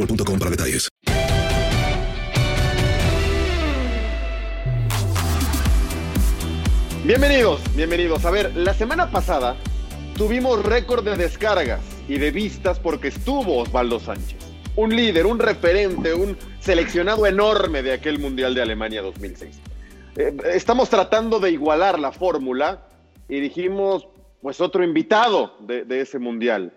boostmobile.com para detalles. Bienvenidos, bienvenidos. A ver, la semana pasada tuvimos récord de descargas y de vistas porque estuvo Osvaldo Sánchez. Un líder, un referente, un seleccionado enorme de aquel Mundial de Alemania 2006. Eh, estamos tratando de igualar la fórmula y dijimos, pues otro invitado de, ese Mundial.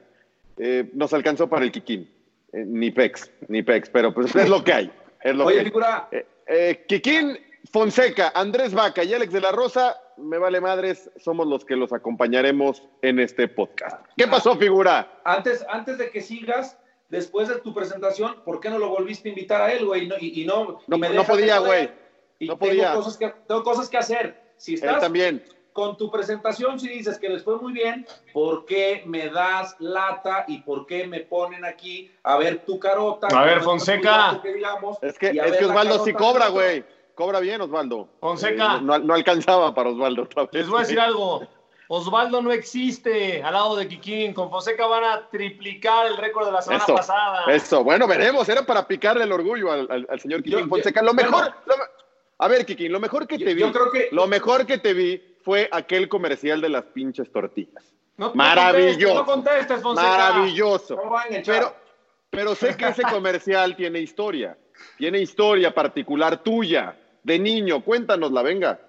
Eh, nos alcanzó para el Kikín. Eh, ni Pex, ni Pex, pero pues es lo que hay. Es lo Oye, que hay. figura. Eh, eh, Kikín, Fonseca, Andrés Vaca y Alex de la Rosa, me vale madres, somos los que los acompañaremos en este podcast. ¿Qué pasó, figura? Antes, antes de que sigas, después de tu presentación, ¿por qué no lo volviste a invitar a él, güey? Y no, y, y no, No- y me no podía, güey. No tengo podía. Cosas que, tengo cosas que hacer. Si Él estás también. Con tu presentación, si dices que les fue muy bien, ¿por qué me das lata y por qué me ponen aquí a ver tu carota? A ver, Fonseca. que digamos, Es que, es que Osvaldo sí cobra, güey. Cobra bien, Osvaldo. Fonseca. Eh, no, no alcanzaba para Osvaldo. otra vez, Les voy a decir algo. Osvaldo no existe al lado de Kikín. Con Fonseca van a triplicar el récord de la semana Eso, pasada. eso. Bueno, veremos. Era para picarle el orgullo al, al- al señor Kikín Yo- Fonseca. yo- Lo mejor. bueno. lo a ver, Kikín, lo mejor que Yo- te vi. yo creo que- Lo mejor que te vi fue aquel comercial de las pinches tortillas. No- Maravilloso. contestes, No contestes, Fonseca. Maravilloso. No van a echar. Pero, pero sé que ese comercial tiene historia. Tiene historia particular tuya, de niño. Cuéntanosla, venga.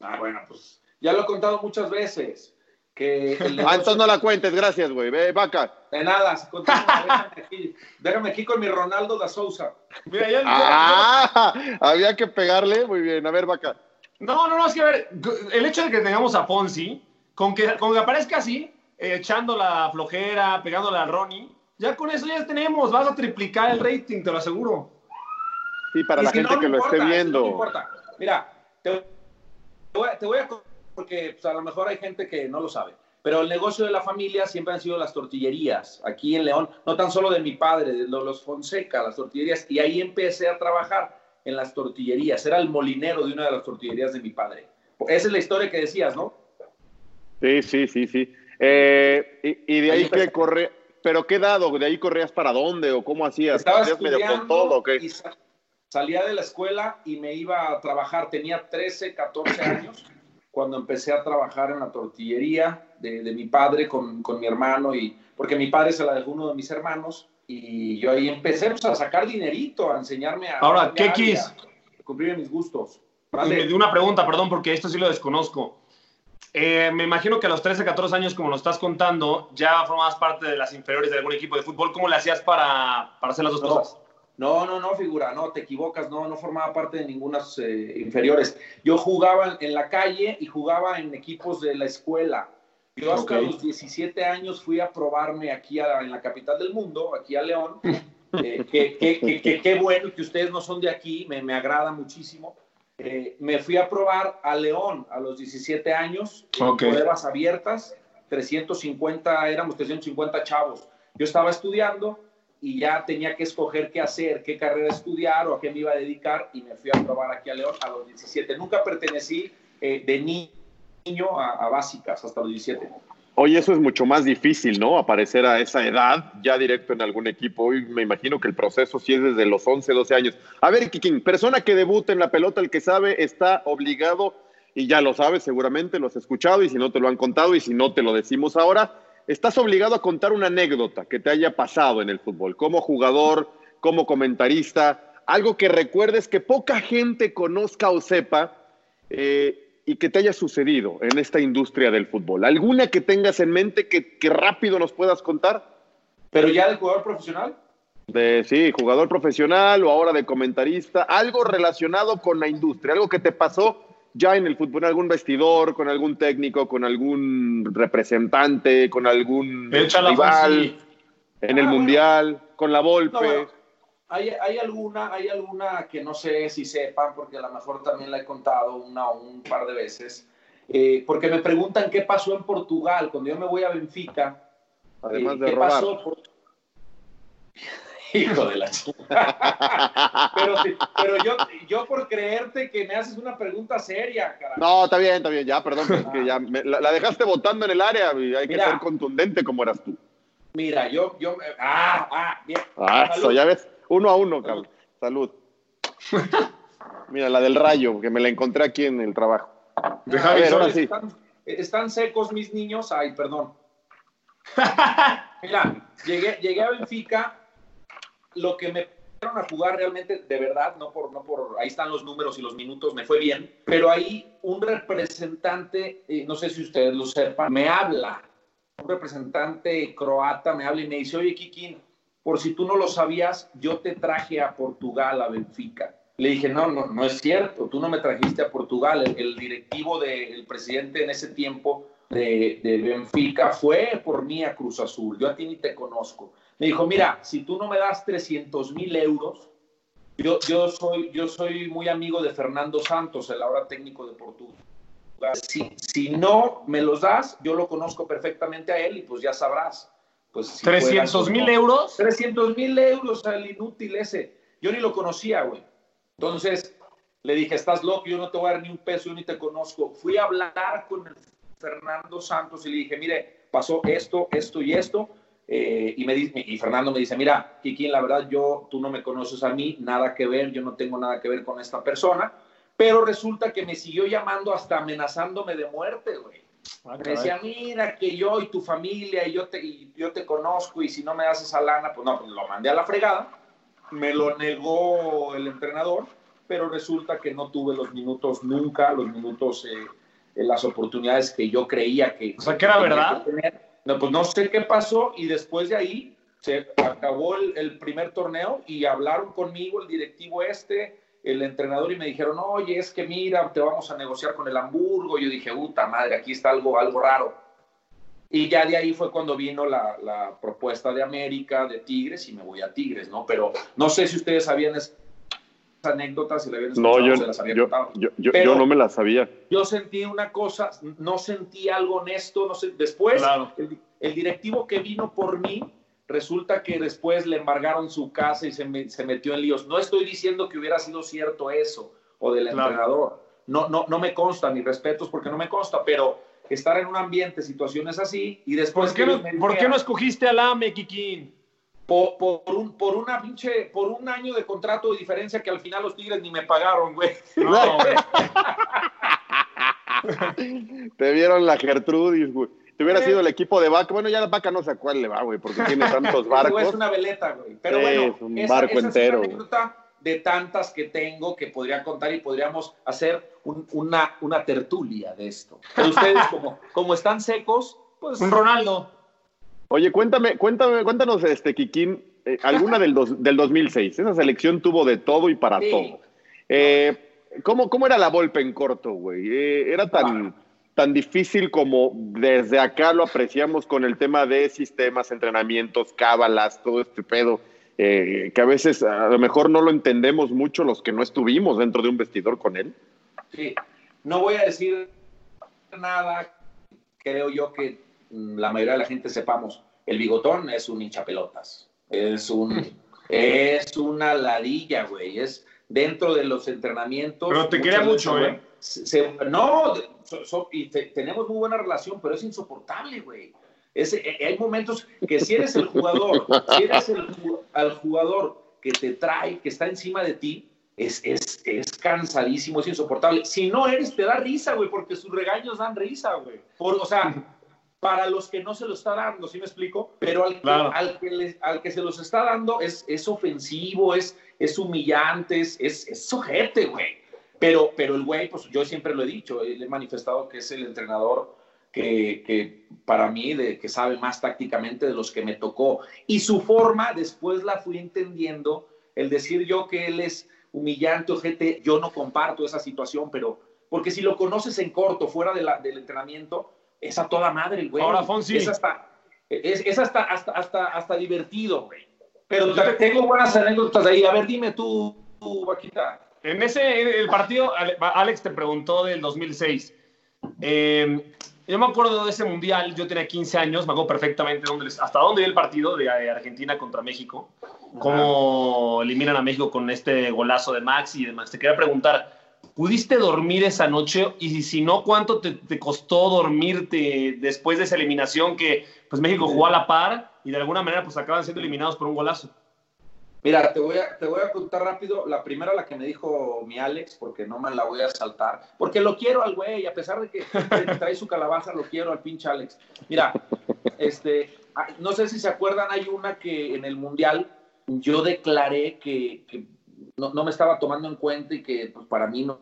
Ah, bueno, pues ya lo he contado muchas veces. Que el Ah, entonces no la cuentes, gracias, güey. Ve, vaca. De nada, se continúa, déjame, aquí, déjame aquí con mi Ronaldo da Sousa. Mira, ya- Ah, había que pegarle. Muy bien, a ver, vaca. No, no, no, es que a ver, el hecho de que tengamos a Fonsi, con que, con que aparezca así, eh, echando la flojera, pegándole a Ronnie, ya con eso ya tenemos, vas a triplicar el rating, te lo aseguro. Sí, para Y la gente no, que lo esté importa, viendo. No importa. Mira, te, voy, a- te voy a porque pues, a lo mejor hay gente que no lo sabe. Pero el negocio de la familia siempre han sido las tortillerías. Aquí en León, no tan solo de mi padre, de lo- los Fonseca, las tortillerías. Y ahí empecé a trabajar en las tortillerías. Era el molinero de una de las tortillerías de mi padre. Esa es la historia que decías, ¿no? Sí, sí, sí, sí. Eh, y, y de ahí Ahí que corre. ¿Pero qué dado? ¿De ahí corrías para dónde o cómo hacías? Estaba ¿Hacías medio con estudiando todo y sa- salía de la escuela y me iba a trabajar. Tenía 13, 14 años cuando empecé a trabajar en la tortillería de, de mi padre con, con mi hermano y porque mi padre se la dejó uno de mis hermanos y yo ahí empecé pues, a sacar dinerito, a enseñarme a Ahora, ¿qué quis? cumplir mis gustos. Y Mande. me dio una pregunta, perdón, porque esto sí lo desconozco. Eh, me imagino que a los 13, 14 años, como lo estás contando, ya formabas parte de las inferiores de algún equipo de fútbol. ¿Cómo le hacías para, para hacer las dos No. cosas? No, no, no, figura, no, te equivocas, no, no formaba parte de ninguna eh, inferiores. Yo jugaba en la calle y jugaba en equipos de la escuela. Yo hasta Ok. los 17 años fui a probarme aquí a- en la capital del mundo, aquí a León. Eh, que- que- que- que- Qué bueno que ustedes no son de aquí, me, me agrada muchísimo. Eh, me fui a probar a León a los 17 años, en Ok. pruebas abiertas, 350, éramos 350 chavos. Yo estaba estudiando y ya tenía que escoger qué hacer, qué carrera estudiar o a qué me iba a dedicar y me fui a probar aquí a León a los 17. Nunca pertenecí eh, de ni- a, básicas hasta los 17. Oye, eso es mucho más difícil, ¿no? Aparecer a esa edad ya directo en algún equipo. Hoy me imagino que el proceso sí es desde los 11, 12 años. A ver, Kikín, persona que debuta en la pelota, el que sabe, está obligado, y ya lo sabes seguramente, lo has escuchado, y si no te lo han contado, y si no te lo decimos ahora, estás obligado a contar una anécdota que te haya pasado en el fútbol, como jugador, como comentarista, algo que recuerdes que poca gente conozca o sepa. eh, y que te haya sucedido en esta industria del fútbol? ¿Alguna que tengas en mente que, que rápido nos puedas contar? Pero ya de jugador profesional, De, sí, jugador profesional o ahora de comentarista, algo relacionado con la industria, algo que te pasó ya en el fútbol, en algún vestidor, con algún técnico, con algún representante, con algún rival, en el Ah, bueno. Mundial, con la No, Volpe. bueno, hay, hay alguna, hay alguna que no sé si sepan, porque a lo mejor también la he contado una o un par de veces, eh, porque me preguntan qué pasó en Portugal cuando yo me voy a Benfica. Además eh, de ¿Qué robar. pasó? por- Hijo de la chica. pero, pero yo, yo por creerte que me haces una pregunta seria, carajo. No, está bien, está bien, ya, perdón, pero es que ya me- la, la dejaste votando en el área y hay que Mira. ser contundente como eras tú. Mira, yo, yo, ah, ah, bien. Ah, eso, ya ves, uno a uno, cabrón. Salud. Mira, la del rayo, que me la encontré aquí en el trabajo. Deja A ver, ahora sí. Están, están secos mis niños. Ay, perdón. Mira, llegué, llegué a Benfica. Lo que me pusieron a jugar realmente, de verdad, no por, no por, ahí están los números y los minutos, me fue bien. Pero ahí un representante, eh, no sé si ustedes lo sepan, me habla. Un representante croata me habla y me dice, oye, Kikín, por si tú no lo sabías, yo te traje a Portugal, a Benfica. Le dije, no, no, no es cierto, tú no me trajiste a Portugal. El, directivo del presidente en ese tiempo de, de Benfica fue por mí a Cruz Azul. Yo a ti ni te conozco. Me dijo, mira, si tú no me das 300 mil euros, yo, soy, muy amigo de Fernando Santos, el ahora técnico de Portugal. Si no me los das, yo lo conozco perfectamente a él y pues ya sabrás. Pues, si 300 fueras o mil euros. 300 mil euros al inútil ese. Yo ni lo conocía, güey. Entonces le dije, estás loco, yo no te voy a dar ni un peso, yo ni te conozco. Fui a hablar con el Fernando Santos y le dije, mire, pasó esto, esto y esto. eh, y, me dice, y Fernando me dice, mira, Kikín, la verdad, yo, tú no me conoces a mí, nada que ver, yo no tengo nada que ver con esta persona. Pero resulta que me siguió llamando hasta amenazándome de muerte, güey. Me decía, mira, que yo y tu familia y yo te, y yo te conozco y si no me das esa lana, pues no, pues lo mandé a la fregada. Me lo negó el entrenador, pero resulta que no tuve los minutos nunca, los minutos, eh, eh, las oportunidades que yo creía que... O sea, que era verdad. que. No, pues no sé qué pasó y después de ahí se acabó el, el primer torneo y hablaron conmigo el directivo este, el entrenador y me dijeron, oye, es que mira, te vamos a negociar con el Hamburgo. Yo dije, puta madre, aquí está algo, algo raro. Y ya de ahí fue cuando vino la, la propuesta de América, de Tigres, y me voy a Tigres, ¿no? Pero no sé si ustedes sabían esas anécdotas, si le habían No, escuchado, yo, se las había yo, contado. yo, yo- yo no me la sabía. Yo sentí una cosa, no sentí algo honesto, no sé. Después, Claro. el, el directivo que vino por mí, resulta que después le embargaron su casa y se, me- se metió en líos. No estoy diciendo que hubiera sido cierto eso o del Claro. entrenador. No, no, no me consta, ni respetos porque no me consta, pero estar en un ambiente, situaciones así, y después ¿Por qué, que no, ellos me ¿Por qué dijeran, no escogiste al AME, Kikín? por, por un, por una pinche, por un año de contrato de diferencia que al final los Tigres ni me pagaron, güey. No, güey. Te vieron la Gertrudis, güey. Te hubiera Eh. sido el equipo de Vaca. Bueno, ya la Vaca no sé a cuál le va, güey, porque tiene tantos barcos. Es una veleta, güey. Pero bueno, es un esa, barco esa es entero, una güey. anécdota de tantas que tengo que podría contar y podríamos hacer un- una, una tertulia de esto. Pero ustedes, como, como están secos, pues. Un Ronaldo. Oye, cuéntame, cuéntame, cuéntanos, este, Kikín, eh, alguna del, dos- del 2006. Esa selección tuvo de todo y para Sí. todo. Eh, ¿cómo, ¿Cómo era la Volpe en corto, güey? Eh, ¿Era tan, tan difícil como desde acá lo apreciamos con el tema de sistemas, entrenamientos, cábalas, todo este pedo? eh, que a veces a lo mejor no lo entendemos mucho los que no estuvimos dentro de un vestidor con él. Sí, no voy a decir nada, creo yo que mm, la mayoría de la gente sepamos, el bigotón es un hinchapelotas, es un es una ladilla, güey, es dentro de los entrenamientos. Pero te quería veces, mucho, ¿eh? se- se- no, so- so- y te- tenemos muy buena relación, pero es insoportable, güey. Es- eh, hay momentos que si eres el jugador, si eres el, al jugador que te trae, que está encima de ti, es, es, es cansadísimo, es insoportable. Si no eres, te da risa, güey, porque sus regaños dan risa, güey. Por- O sea, para los que no se lo está dando, ¿sí me explico? Pero al que, Claro. al que, les- al que se los está dando es, es ofensivo, es, es humillante, es, es, es sujete, güey. Pero, pero el güey, pues yo siempre lo he dicho, le he manifestado que es el entrenador que, que para mí, de, que sabe más tácticamente de los que me tocó. Y su forma, después la fui entendiendo, el decir yo que él es humillante, ojete, yo no comparto esa situación, pero porque si lo conoces en corto, fuera de la- del entrenamiento, es a toda madre el güey. Ahora, Fonsi. Es hasta, es, es hasta, hasta, hasta, hasta divertido, güey. Pero te- tengo buenas anécdotas ahí. A ver, dime tú, tú Vaquita. En ese en el partido, Ale- Alex te preguntó del 2006. Eh, yo me acuerdo de ese mundial, yo tenía 15 años, me acuerdo perfectamente dónde les- hasta dónde vi el partido de eh, Argentina contra México, cómo eliminan a México con este golazo de Maxi y demás. Te quería preguntar, ¿pudiste dormir esa noche? Y si no, ¿cuánto te, te costó dormirte después de esa eliminación que pues México jugó a la par y de alguna manera pues acaban siendo eliminados por un golazo? Mira, te voy, a, te voy a contar rápido. La primera, la que me dijo mi Alex, porque no me la voy a saltar. Porque lo quiero al güey, a pesar de que trae su calabaza, lo quiero al pinche Alex. Mira, este, ah, no sé si se acuerdan, hay una que en el Mundial yo declaré que, no, no me estaba tomando en cuenta y que pues, para mí no,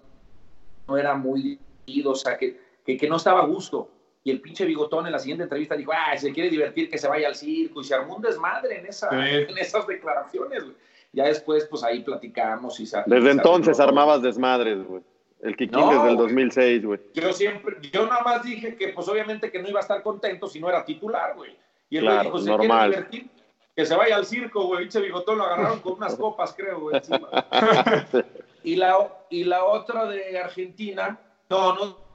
no era muy o sea, que, que, que no estaba a gusto. Y el pinche bigotón en la siguiente entrevista dijo, ah, si se quiere divertir, que se vaya al circo. Y se armó un desmadre en, esa, Sí. en esas declaraciones. güey. Ya después, pues ahí platicamos y se- Desde se entonces arregló. armabas desmadres, güey. El Kikín No, desde el güey. 2006, güey. Yo siempre, yo nada más dije que pues obviamente que no iba a estar contento si no era titular, güey. Y güey Claro, dijo, se normal. quiere divertir, que se vaya al circo, güey. Pinche bigotón lo agarraron con unas copas, creo, güey. encima. y, la, y la otra de Argentina, no, no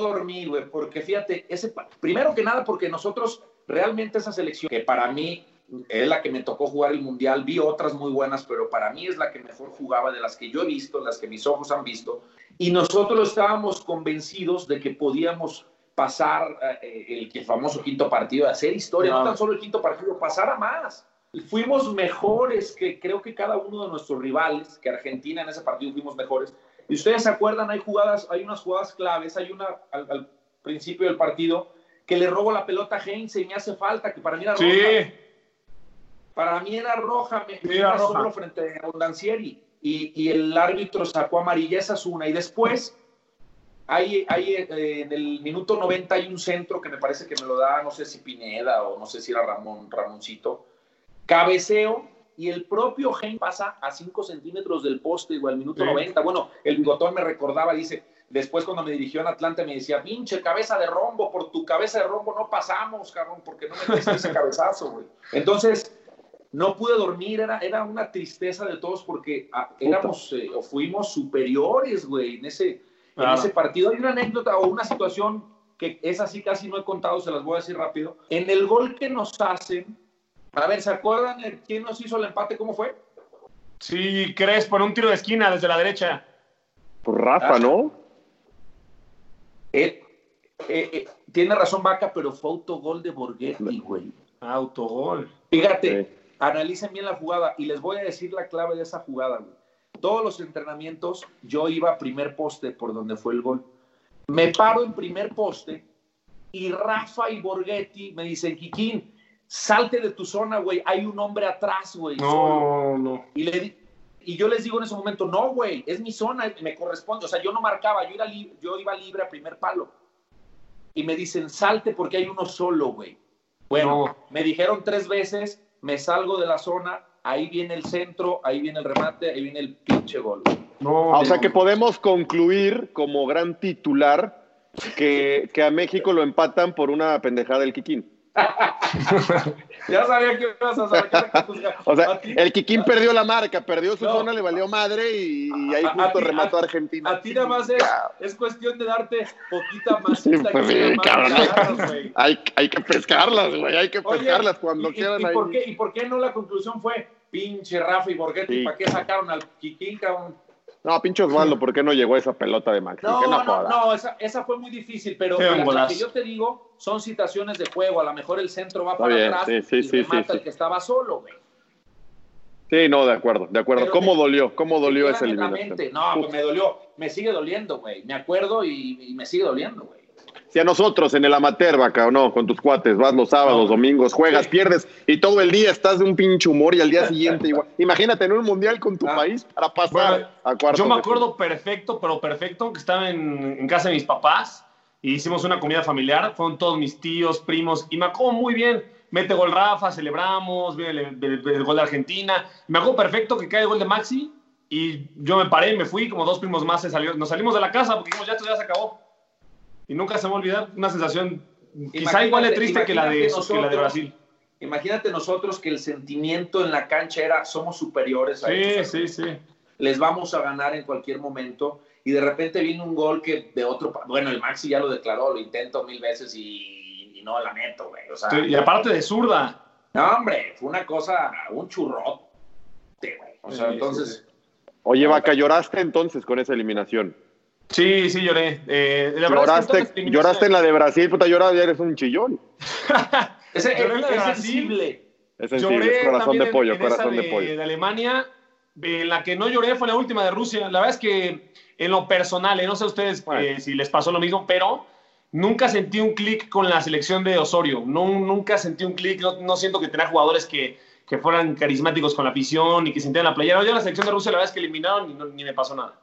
dormí, güey, porque fíjate, ese, primero que nada porque nosotros realmente esa selección, que para mí es la que me tocó jugar el Mundial, vi otras muy buenas, pero para mí es la que mejor jugaba de las que yo he visto, las que mis ojos han visto, y nosotros estábamos convencidos de que podíamos pasar eh, el, el famoso quinto partido, hacer historia, no Claro. tan solo el quinto partido, pasar a más. Fuimos mejores que creo que cada uno de nuestros rivales, que Argentina en ese partido fuimos mejores. Y ustedes se acuerdan, hay jugadas, hay unas jugadas claves, hay una al, al principio del partido que le robo la pelota a Heinze y me hace falta, que para mí era Sí, roja. Para mí era roja, me, me era roja. solo frente a Ondancieri. Y, y el árbitro sacó amarilla, esa es una. Y después, hay, hay, eh, en el minuto 90 hay un centro que me parece que me lo da, no sé si Pineda o no sé si era Ramón, Ramoncito. Cabeceo y el propio Gen pasa a 5 centímetros del poste, igual al minuto Sí. 90. Bueno, el bigotón me recordaba, dice, después cuando me dirigió en Atlanta me decía, pinche cabeza de rombo, por tu cabeza de rombo no pasamos, cabrón, porque no me ese cabezazo, güey. Entonces, no pude dormir, era, era una tristeza de todos porque ah, éramos eh, o fuimos superiores, güey, en ese, en ese partido. Hay una anécdota o una situación que es así, casi no he contado, se las voy a decir rápido. En el gol que nos hacen, a ver, ¿se acuerdan de quién nos hizo el empate? ¿Cómo fue? sí, crees por un tiro de esquina desde la derecha. Pues Rafa, Ah. ¿no? Eh, eh, eh, tiene razón Vaca, pero fue autogol de Borghetti, güey. Autogol. Fíjate, Sí. analicen bien la jugada y les voy a decir la clave de esa jugada. güey. Todos los entrenamientos yo iba a primer poste por donde fue el gol. Me paro en primer poste y Rafa y Borghetti me dicen, Kikín, salte de tu zona, güey. Hay un hombre atrás, güey. solo". No, no. Y le, di- y yo les digo en ese momento, no, güey, es mi zona, me corresponde. O sea, yo no marcaba, yo, era li- yo iba libre a primer palo. Y me dicen, salte porque hay uno solo, güey. Bueno, No. me dijeron tres veces, me salgo de la zona, ahí viene el centro, ahí viene el remate, ahí viene el pinche gol. No, Ah, o sea que podemos concluir como gran titular que, que a México lo empatan por una pendejada del Kikín. Ya sabía que ibas a sacar a O sea, a ti- el Kikín perdió la marca, perdió su No. zona, le valió madre y, y ahí A- a justo ti- remató a- a Argentina. A ti nada más es, es cuestión de darte poquita más. Sí, pues sí, cabrón. Hay, hay que pescarlas, güey, hay que Oye, pescarlas cuando ¿y, y- quieran y ahí. por qué, ¿Y por qué no la conclusión fue pinche Rafa y Borghetti? Sí. ¿Para qué sacaron al Kikín, cabrón? No, pinche Osvaldo, ¿por qué no llegó esa pelota de Maxi? No, no, no, no, esa, esa fue muy difícil, pero la, la que yo te digo son situaciones de juego. A lo mejor el centro va Está para bien, atrás sí, sí, y sí, remata sí, el sí. que estaba solo, güey. Sí, no, de acuerdo, de acuerdo. Pero ¿Cómo dolió? ¿Cómo dolió esa eliminación? No, pues me dolió. Me sigue doliendo, güey. Me acuerdo y, y me sigue doliendo, güey. Si a nosotros en el amateur, vaca, o no, con tus cuates, vas los sábados, domingos, juegas, Sí. pierdes y todo el día estás de un pinche humor y al día siguiente igual. Imagínate en un mundial con tu Ah. país para pasar Bueno, a cuartos. Yo me acuerdo perfecto, pero perfecto, que estaba en, en casa de mis papás y hicimos una comida familiar. Fueron todos mis tíos, primos, y me acuerdo muy bien. Mete gol Rafa, celebramos, viene el, el- el gol de Argentina. Me acuerdo perfecto que cae el gol de Maxi y yo me paré, me fui, como dos primos más se salió, nos salimos de la casa porque dijimos, ya esto ya se acabó. Y nunca se me va a olvidar una sensación quizá igual de triste que la de, que la de Brasil. Imagínate nosotros que el sentimiento en la cancha era somos superiores a ellos. Sí, sí, sí. les vamos a ganar en cualquier momento y de repente viene un gol que de otro, bueno, el Maxi ya lo declaró, lo intento mil veces y, y no la meto, güey, o sea, Sí, Y aparte de zurda. no, hombre, fue una cosa, un churrote, güey, o sea, Sí, sí, entonces, Oye, vaca, lloraste entonces con esa eliminación. Sí, sí, lloré. Eh, la verdad es que Lloraste, lloraste en la de Brasil, puta, lloraba, ya eres un chillón. es, Lloré en la de es Brasil. Es sensible, Lloré es corazón de pollo, en corazón de, de, pollo. de Alemania. En la que no lloré fue la última de Rusia. La verdad es que en lo personal, eh, no sé a ustedes Bueno. eh, si les pasó lo mismo, pero nunca sentí un clic con la selección de Osorio. No, nunca sentí un clic. No, no siento que tenía jugadores que, que fueran carismáticos con la afición y que sintieran la playera. Yo en la selección de Rusia la verdad es que eliminaron y no- ni me pasó nada.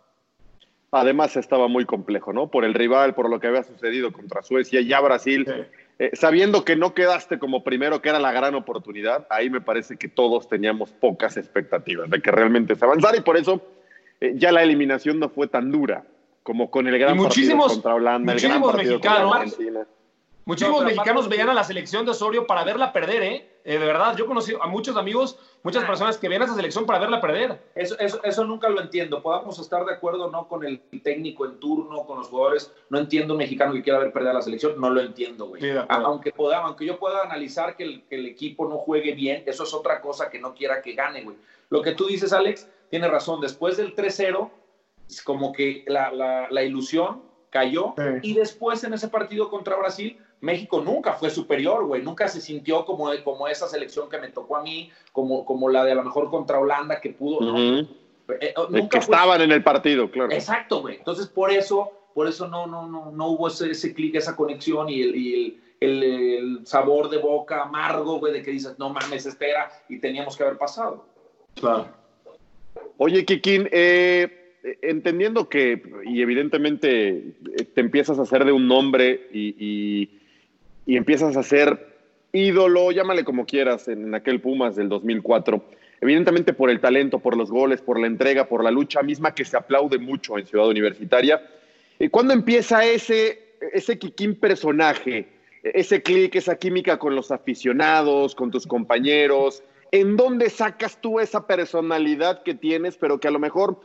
Además estaba muy complejo, ¿no? Por el rival, por lo que había sucedido contra Suecia, ya Brasil, Sí. eh, sabiendo que no quedaste como primero, que era la gran oportunidad, ahí me parece que todos teníamos pocas expectativas de que realmente se avanzara y por eso eh, ya la eliminación no fue tan dura como con el gran Y partido contra Holanda, el gran partido mexicanos- contra Argentina. Muchísimos No, mexicanos veían a la selección de Osorio para verla perder, ¿eh? Eh, De verdad, yo conocí a muchos amigos, muchas personas que veían a esa selección para verla perder. Eso, eso, eso nunca lo entiendo. Podamos estar de acuerdo no con el técnico en turno, con los jugadores. No entiendo un mexicano que quiera ver perder a la selección. No lo entiendo, güey. Sí, aunque, pueda, aunque yo pueda analizar que el, que el equipo no juegue bien, eso es otra cosa que no quiera que gane, güey. Lo que tú dices, Alex, tiene razón. Después del 3-0, es como que la, la- la ilusión cayó. Sí. Y después en ese partido contra Brasil, México nunca fue superior, güey. Nunca se sintió como, como esa selección que me tocó a mí, como, como la de a lo mejor contra Holanda que pudo. no. Eh, Es nunca que fue- estaban en el partido, claro. Exacto, güey. Entonces, por eso, por eso no, no, no, no hubo ese, ese clic, esa conexión y, el, y el, el- el sabor de boca amargo, güey, de que dices, no mames, espera, y teníamos que haber pasado. Claro. Oye, Kikín, eh, entendiendo que, y evidentemente eh, te empiezas a hacer de un nombre y, y- y empiezas a ser ídolo, llámale como quieras, en aquel Pumas del 2004, evidentemente por el talento, por los goles, por la entrega, por la lucha misma que se aplaude mucho en Ciudad Universitaria. Eh, ¿Cuándo empieza ese, ese Kikín personaje, ese clic, esa química con los aficionados, con tus compañeros? ¿En dónde sacas tú esa personalidad que tienes, pero que a lo mejor,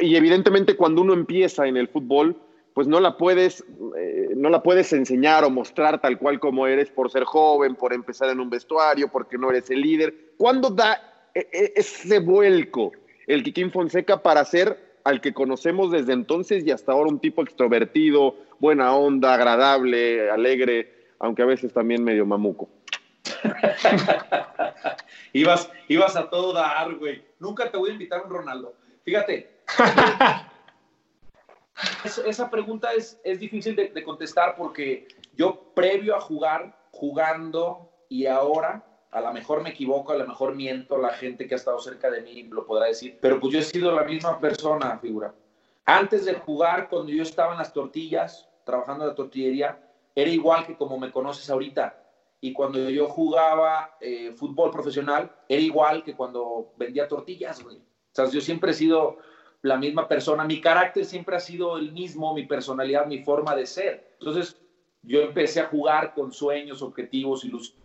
y evidentemente cuando uno empieza en el fútbol, pues no la puedes, eh, no la puedes enseñar o mostrar tal cual como eres por ser joven, por empezar en un vestuario, porque no eres el líder. ¿Cuándo da e- e- ese vuelco el Kikín Fonseca para ser al que conocemos desde entonces y hasta ahora un tipo extrovertido, buena onda, agradable, alegre, aunque a veces también medio mamuco? Ibas, ibas a todo dar, güey. Nunca te voy a invitar a un Ronaldo. Fíjate. es- esa pregunta es, es difícil de, de contestar porque yo previo a jugar, jugando y ahora, a lo mejor me equivoco, a lo mejor miento, la gente que ha estado cerca de mí lo podrá decir, pero pues yo he sido la misma persona, figura. Antes de jugar, cuando yo estaba en las tortillas, trabajando en la tortillería, era igual que como me conoces ahorita. Y cuando yo jugaba eh, fútbol profesional, era igual que cuando vendía tortillas, güey. O sea, yo siempre he sido la misma persona. Mi carácter siempre ha sido el mismo, mi personalidad, mi forma de ser. Entonces, yo empecé a jugar con sueños, objetivos, ilusiones.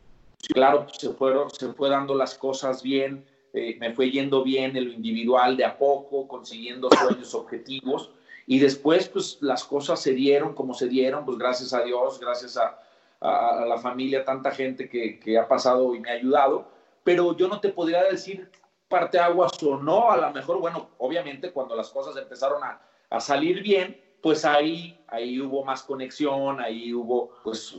Claro, se, fueron, se fue dando las cosas bien, eh, me fue yendo bien en lo individual de a poco, consiguiendo sueños, objetivos. Y después, pues las cosas se dieron como se dieron, pues gracias a Dios, gracias a, la familia, tanta gente que, ha pasado y me ha ayudado. Pero yo no te podría decir parte aguas o no, a lo mejor, bueno, obviamente cuando las cosas empezaron a, a salir bien, pues ahí, ahí hubo más conexión, ahí hubo, pues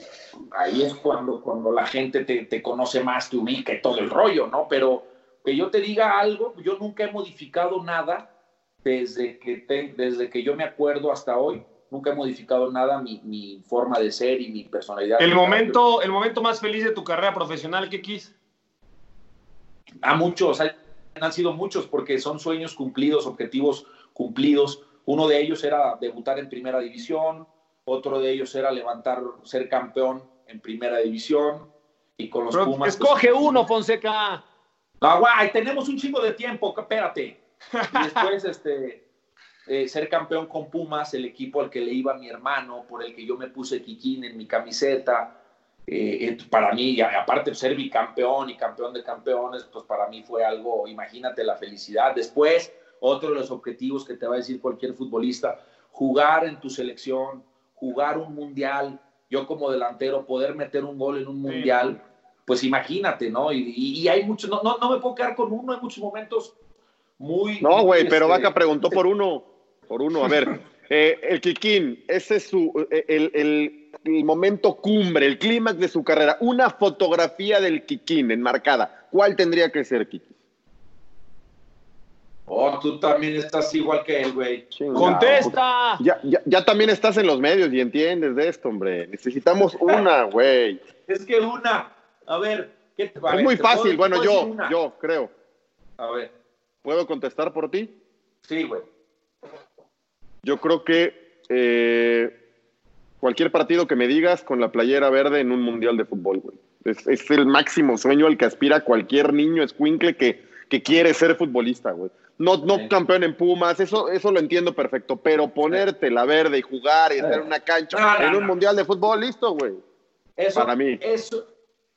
ahí es cuando, cuando la gente te, te conoce más, te ubica y todo el rollo, ¿no? Pero que yo te diga algo, yo nunca he modificado nada desde que, te, desde que yo me acuerdo hasta hoy. Nunca he modificado nada mi, mi forma de ser y mi personalidad. El momento, el momento más feliz de tu carrera profesional, ¿qué quis? A muchos, han sido muchos porque son sueños cumplidos, objetivos cumplidos. Uno de ellos era debutar en primera división, otro de ellos era levantar, ser campeón en primera división y con los Pero Pumas. pues, Escoge uno, Fonseca. No, guay, tenemos un chingo de tiempo, espérate. Y después, este, eh, ser campeón con Pumas, el equipo al que le iba mi hermano, por el que yo me puse Kikín en mi camiseta. Eh, para mí, y aparte de ser bicampeón y campeón de campeones, pues para mí fue algo, imagínate la felicidad. Después, otro de los objetivos que te va a decir cualquier futbolista, jugar en tu selección, jugar un mundial, yo como delantero, poder meter un gol en un mundial, pues imagínate, ¿no? Y, y, y hay muchos, no, no, no, me puedo quedar con uno, hay muchos momentos muy... No, güey, pero este, Vaca preguntó por uno, por uno, a ver, eh, el Kikín, ese es su, el, el, el momento cumbre, el clímax de su carrera, una fotografía del Kikín enmarcada, ¿cuál tendría que ser, Kiki? Oh, tú también estás igual que él, güey. ¡Contesta! Ya, ya, ya, también estás en los medios y entiendes de esto, hombre. Necesitamos una, güey. Es que una, a ver, ¿qué te Es muy fácil, bueno, yo, yo creo. A ver. ¿Puedo contestar por ti? Sí, güey. Yo creo que eh, cualquier partido que me digas con la playera verde en un mundial de fútbol, güey. Es, es el máximo sueño al que aspira cualquier niño escuincle que, que quiere ser futbolista, güey. No, no sí. campeón en Pumas, eso, eso lo entiendo perfecto, pero ponerte la verde y jugar y hacer una cancha no, no, en un mundial de fútbol, listo, güey. Eso, Para mí. Eso,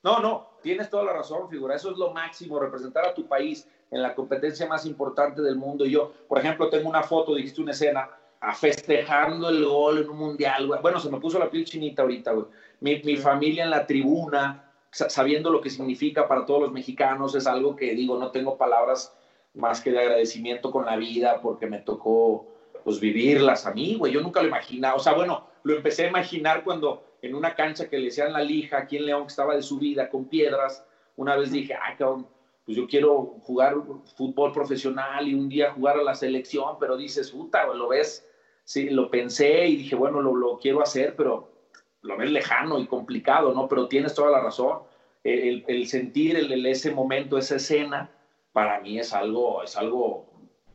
no, no, tienes toda la razón, figura. Eso es lo máximo, representar a tu país en la competencia más importante del mundo. Y yo, por ejemplo, tengo una foto, dijiste una escena, a festejando el gol en un mundial, güey. Bueno, se me puso la piel chinita ahorita, güey. Mi, mi familia en la tribuna, sabiendo lo que significa para todos los mexicanos, es algo que digo, no tengo palabras más que de agradecimiento con la vida porque me tocó pues vivirlas a mí, güey. Yo nunca lo imaginaba. O sea, bueno, lo empecé a imaginar cuando en una cancha que le decían la lija aquí en León, que estaba de subida con piedras, una vez dije, ah, cabrón, pues yo quiero jugar fútbol profesional y un día jugar a la selección, pero dices, puta, lo ves, sí, lo pensé y dije, bueno, lo, lo quiero hacer, pero lo ves lejano y complicado, ¿no? Pero tienes toda la razón. El, el sentir el, el, ese momento, esa escena, para mí es algo, es algo.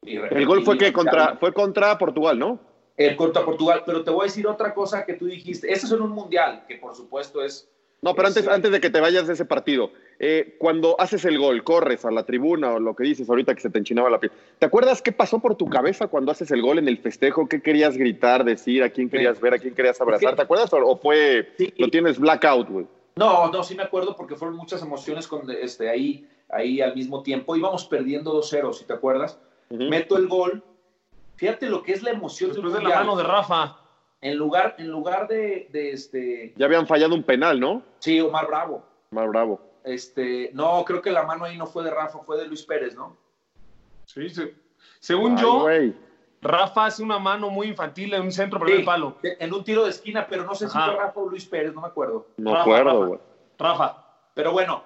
El gol fue que contra, fue contra Portugal, ¿no? El contra Portugal, pero te voy a decir otra cosa que tú dijiste. Eso es en un mundial, que por supuesto es. No, pero es, antes, antes de que te vayas de ese partido, eh, cuando haces el gol, corres a la tribuna o lo que dices ahorita que se te enchinaba la piel, ¿te acuerdas qué pasó por tu cabeza cuando haces el gol en el festejo? ¿Qué querías gritar, decir? ¿A quién querías ver? ¿A quién querías abrazar? ¿Te acuerdas? ¿O fue, sí. lo tienes blackout, güey? No, no, sí me acuerdo porque fueron muchas emociones con, este, ahí, ahí al mismo tiempo. Íbamos perdiendo 2-0, si te acuerdas. Uh -huh. Meto el gol. Fíjate lo que es la emoción Después de la mano de Rafa. En lugar, en lugar de, de, este. Ya habían fallado un penal, ¿no? Sí, Omar Bravo. Omar Bravo. Este, no, creo que la mano ahí no fue de Rafa, fue de Luis Pérez, ¿no? Sí, sí. Según Ay, yo, wey. Rafa hace una mano muy infantil en un centro primer sí, palo. En un tiro de esquina, pero no sé Ajá. si fue Rafa o Luis Pérez, no me acuerdo. No me acuerdo, güey. Rafa, Rafa. Pero bueno,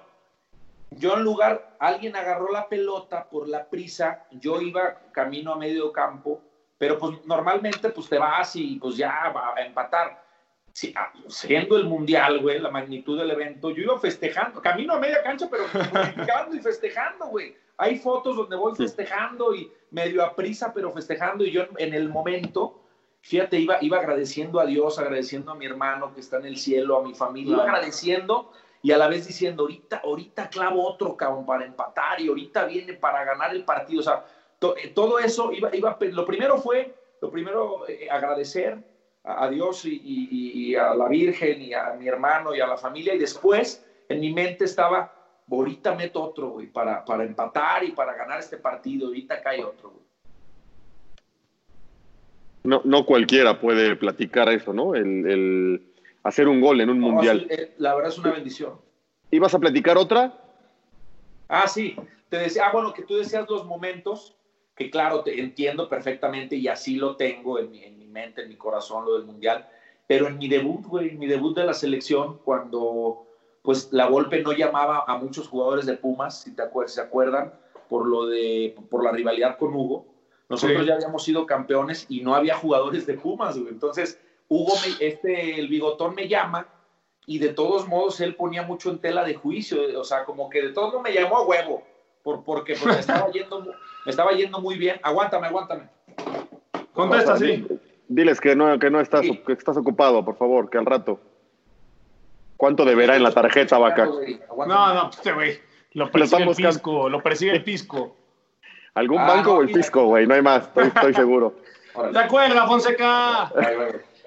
yo en lugar, alguien agarró la pelota por la prisa, yo iba camino a medio campo, pero pues normalmente pues te vas y pues ya va a empatar. sí, ah, siendo el mundial, güey, la magnitud del evento, yo iba festejando, camino a media cancha, pero y festejando, güey. Hay fotos donde voy festejando y medio a prisa, pero festejando, y yo en el momento, fíjate, iba, iba agradeciendo a Dios, agradeciendo a mi hermano que está en el cielo, a mi familia, iba agradeciendo y a la vez diciendo, ahorita, ahorita clavo otro, cabrón, para empatar y ahorita viene para ganar el partido. O sea, eh, todo eso iba, iba, lo primero fue, lo primero, eh, agradecer a, Dios y, a la Virgen y a mi hermano y a la familia y después en mi mente estaba, ahorita meto otro, güey, para, para empatar y para ganar este partido, ahorita cae otro, güey. No, no cualquiera puede platicar eso, ¿no? el hacer un gol en un mundial. Eh, la verdad es una bendición. ¿Ibas a platicar otra? Ah, sí. Te decía, ah, bueno, que tú decías los momentos, que claro, te entiendo perfectamente y así lo tengo en mi, en mi mente, en mi corazón, lo del mundial. Pero en mi debut, güey, en mi debut de la selección, cuando pues la golpe no llamaba a muchos jugadores de Pumas, si te se acuerdan, por lo de, por la rivalidad con Hugo. Nosotros ya habíamos sido campeones y no había jugadores de Pumas, güey. Entonces, Hugo, este, el bigotón me llama y de todos modos él ponía mucho en tela de juicio, o sea, como que de todos modos me llamó a huevo, por, porque pues, me, estaba yendo, me estaba yendo muy bien. Aguántame, aguántame. Contesta, sí. Diles que no, que no estás, que estás ocupado, por favor, que al rato. ¿Cuánto deberá en la tarjeta, vaca? No, no, este güey. Lo persigue el pisco, lo persigue el pisco. ¿Algún ah, banco o el pisco, güey? No hay más, estoy, seguro. ¿De acuerdo, Fonseca?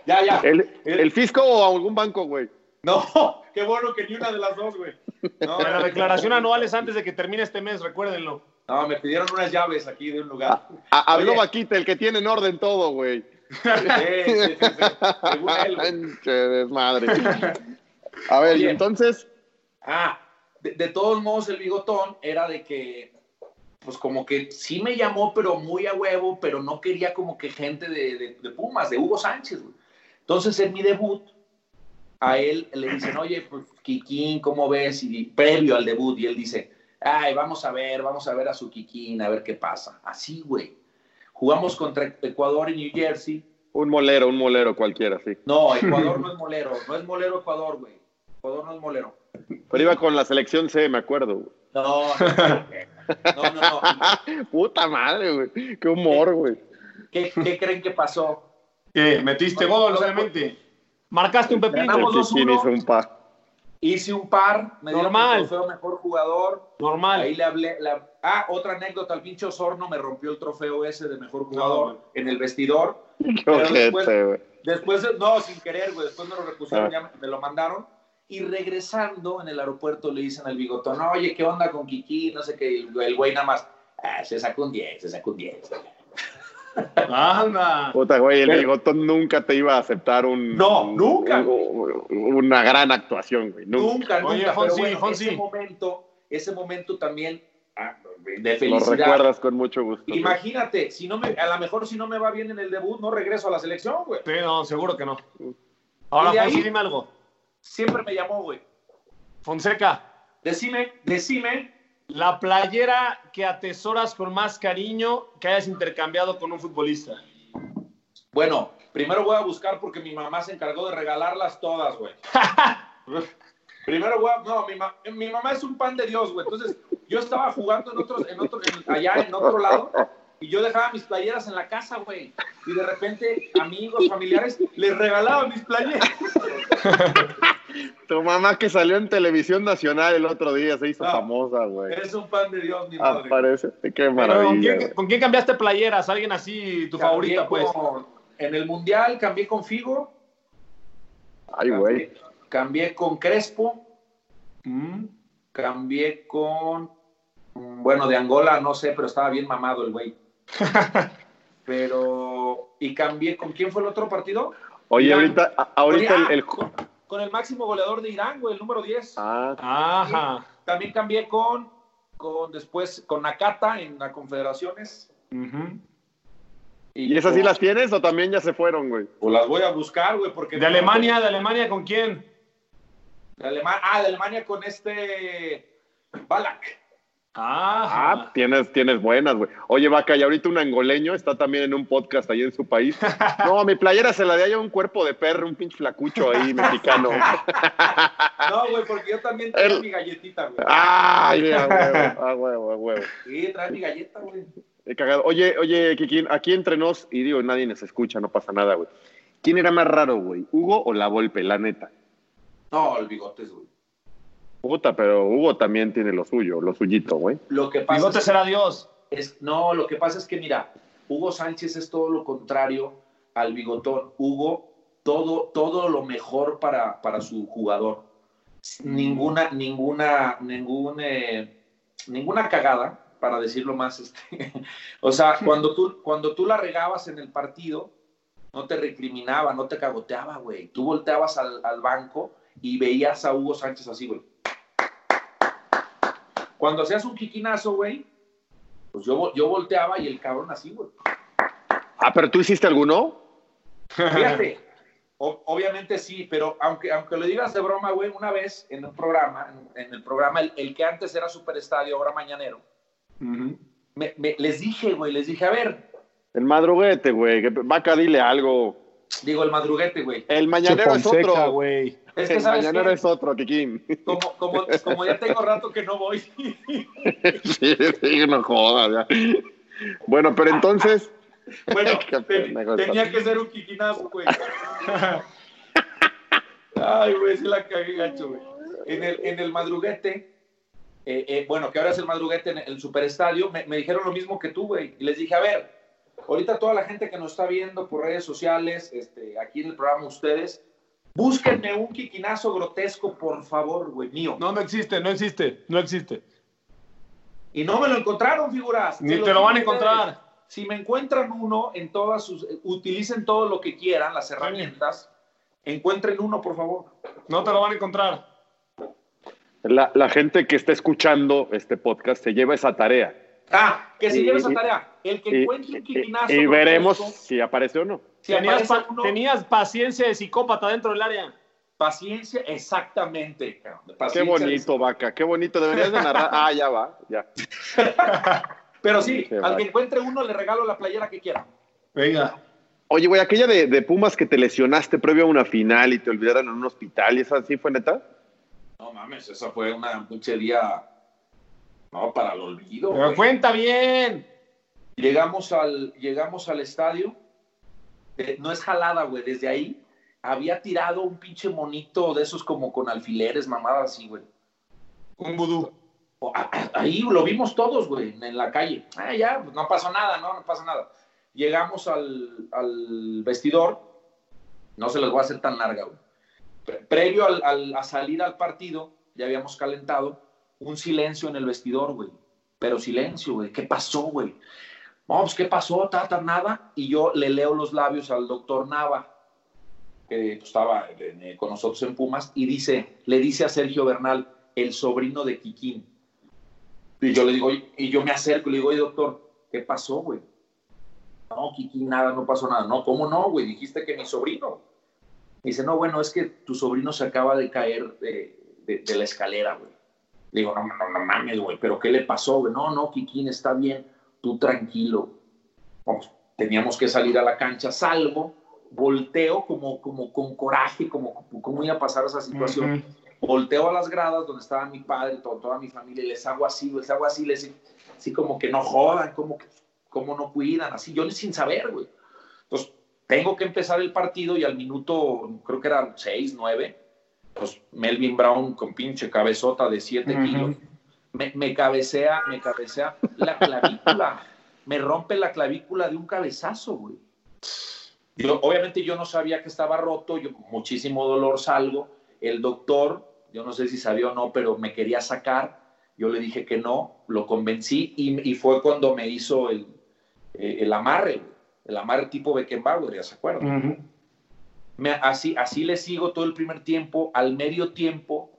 Ya, ya. ¿El, fisco o algún banco, güey? No, qué bueno que ni una de las dos, güey. No, la declaración anual es antes de que termine este mes, recuérdenlo. No, me pidieron unas llaves aquí de un lugar. Ah, habló Vaquita, el que tiene en orden todo, güey. Sí, sí, sí, desmadre. A ver, y entonces. Ah, de, todos modos, el bigotón era de que, pues como que sí me llamó, pero muy a huevo, pero no quería como que gente de, de Pumas, de Hugo Sánchez, güey. Entonces, en mi debut, a él le dicen, oye, pues, Kikín, ¿cómo ves? Y previo al debut, y él dice, ay, vamos a ver, vamos a ver a su Kikín, a ver qué pasa. Así, güey. Jugamos contra Ecuador y New Jersey. Un molero, un molero cualquiera, sí. No, Ecuador no es molero, no es molero Ecuador, güey. Ecuador no es molero. Pero iba con la selección C, me acuerdo. No, no, no, no. Puta madre, güey. Qué humor, güey. ¿Qué, ¿Qué creen que pasó? Metiste gol, obviamente. Marcaste un pepino. Hice un par. Hice un par. Me Normal. Dio trofeo mejor jugador. Normal. Ahí le hablé. Ah, otra anécdota. El pinche Osorno me rompió el trofeo ese de mejor jugador en el vestidor. Pero después, después, no, sin querer, güey. Después me lo repusieron, ah. ya me, lo mandaron. Y regresando en el aeropuerto le dicen al bigotón, oye, ¿qué onda con Kiki? No sé qué. El güey nada más, ah, se sacó un 10, se sacó un 10. Anda. Puta, güey, el bigotón nunca te iba a aceptar un. No, nunca. una gran actuación, güey. Nunca, nunca. Oye, Fonsi, Ese momento, ese momento también ah, de felicidad. Lo recuerdas con mucho gusto. Imagínate, si no me, a lo mejor si no me va bien en el debut, no regreso a la selección, güey. Sí, no, seguro que no. Ahora, Fonsi, dime algo. Siempre me llamó, güey. Fonseca. Decime, decime la playera que atesoras con más cariño que hayas intercambiado con un futbolista. Bueno, primero voy a buscar porque mi mamá se encargó de regalarlas todas, güey. primero voy a, no, mi, mamá es un pan de Dios, güey. Entonces, yo estaba jugando en otros, en otro, allá en otro lado y yo dejaba mis playeras en la casa, güey. Y de repente, amigos, familiares, les regalaba mis playeras. Tu mamá que salió en televisión nacional el otro día se hizo famosa, güey. Es un pan de Dios, mi madre. Aparece, qué maravilla. ¿con, quién, cambiaste playeras? ¿Alguien así, tu favorita, pues? en el Mundial cambié con Figo. Ay, güey. Cambié, con Crespo. Mm. Cambié con. Bueno, de Angola, no sé, pero estaba bien mamado el güey. pero. Y cambié. ¿Con quién fue el otro partido? Oye, ahorita, ahorita el, con el máximo goleador de Irán, güey, el número 10. Ah, ajá. También cambié con, con después con Nakata en las Confederaciones. ¿Y, esas sí las tienes o también ya se fueron, güey? Pues las voy a buscar, güey, porque... ¿De Alemania? ¿De Alemania con quién? De Alemania, ah, de Alemania con este Balak. Ah, tienes, tienes buenas, güey. Oye, Vaca, y ahorita un angoleño está también en un podcast ahí en su país. No, mi playera se la de allá un cuerpo de perro, un pinche flacucho ahí mexicano. No, güey, porque yo también traigo mi galletita, güey. Ay, a huevo, a huevo, a huevo. Sí, trae mi galleta, güey. He cagado. Oye, oye, Kikín, aquí entre nos, y digo, nadie nos escucha, no pasa nada, güey. ¿Quién era más raro, güey? ¿Hugo o la Volpe, la neta? No, el bigotes, güey. Puta, pero Hugo también tiene lo suyo, lo suyito, güey. Lo que pasa es que- será Dios. Es, no, lo que pasa es que, mira, Hugo Sánchez es todo lo contrario al bigotón. Hugo, todo, todo lo mejor para, para su jugador. Ninguna, ninguna, ningún, eh, ninguna cagada, para decirlo más. Este. o sea, cuando tú, cuando tú la regabas en el partido, no te recriminaba, no te cagoteaba, güey. Tú volteabas al, al banco y veías a Hugo Sánchez así, güey. Cuando hacías un quiquinazo, güey, pues yo, yo volteaba y el cabrón así, güey. Ah, pero tú hiciste alguno? Fíjate, o- obviamente sí, pero aunque, aunque lo digas de broma, güey, una vez en un programa, en, en el programa, el, el que antes era Superestadio, ahora Mañanero, me- me- les dije, güey, les dije, a ver, El madruguete, güey. que- Vaca, dile algo. Digo, el madruguete, güey. El mañanero es otro. güey. Es que, el ¿sabes mañanero qué? es otro, Kikín. Como, como, como ya tengo rato que no voy. sí, sí, no jodas, ya. Bueno, pero entonces. Bueno, tenía que ser un quiquinazo, güey. Ay, güey, sí la cagué gacho, güey. En el, en el madruguete, eh, eh, bueno, que ahora es el madruguete en el superestadio, me, me dijeron lo mismo que tú, güey. Y les dije, a ver, ahorita toda la gente que nos está viendo por redes sociales, este, aquí en el programa ustedes, búsquenme un quiquinazo grotesco, por favor, güey, mío. No, no existe, no existe, no existe. Y no me lo encontraron, figuras. Ni te lo van a encontrar. ustedes. Si me encuentran uno en todas sus, utilicen todo lo que quieran, las herramientas, encuentren uno, por favor. No te lo van a encontrar. La, la gente que está escuchando este podcast se lleva esa tarea. Ah, que se Y- lleve esa y- tarea. El que Y, encuentre un y- y veremos si aparece o no. si tenías, aparece pa- uno, tenías paciencia de psicópata dentro del área. paciencia, exactamente. Qué bonito, vaca, qué bonito. Deberías de narrar. Ah, ya va, ya. Pero sí, al que encuentre uno le regalo la playera que quiera. Venga. Oye, güey, aquella de, de Pumas que te lesionaste previo a una final y te olvidaron en un hospital, ¿y esa sí fue neta? No mames, esa fue una pinche día. No, para el olvido. Pero güey. cuenta bien. Llegamos al, llegamos al estadio. eh, no es jalada, güey. Desde ahí había tirado un pinche monito de esos como con alfileres, mamadas así, güey. Un vudú. Ahí lo vimos todos, güey, en la calle. Ah, ya, pues no pasó nada, no, no pasa nada. Llegamos al, al vestidor. No se les voy a hacer tan larga, güey. Pre- Previo al- al- a salir al partido, ya habíamos calentado, un silencio en el vestidor, güey. Pero silencio, güey. ¿Qué pasó, güey? No, pues, ¿qué pasó? Tata, nada. Y yo le leo los labios al doctor Nava, que pues, estaba eh, con nosotros en Pumas, y dice, le dice a Sergio Bernal, el sobrino de Kikín. Y yo le digo, y yo me acerco y le digo, doctor, ¿qué pasó, güey? No, Kikín, nada, no pasó nada. No, ¿cómo no, güey? Dijiste que mi sobrino. Dice, no, bueno, es que tu sobrino se acaba de caer de, de- la escalera, güey. Le digo, no, no, no mames, güey, pero ¿qué le pasó, güey? No, no, Kikín, está bien, tú tranquilo. Vamos, teníamos que salir a la cancha, salgo, volteo como, como con coraje, como cómo iba a pasar esa situación. Volteo a las gradas donde estaba mi padre, to- toda mi familia, y les hago así, les hago así, les así como que no jodan, como que como no cuidan, así, yo sin saber, güey. Entonces, tengo que empezar el partido y al minuto, creo que eran 6, 9, pues Melvin Brown con pinche cabezota de 7 Ujú. kilos, me, me cabecea, me cabecea la clavícula, me rompe la clavícula de un cabezazo, güey. Yo, obviamente yo no sabía que estaba roto, yo muchísimo dolor salgo, el doctor, yo no sé si sabía o no, pero me quería sacar, yo le dije que no, lo convencí y, y fue cuando me hizo el, eh, el amarre, güey. el amarre tipo Beckenbauer, ya se acuerdan. Me- así, así le sigo todo el primer tiempo, al medio tiempo,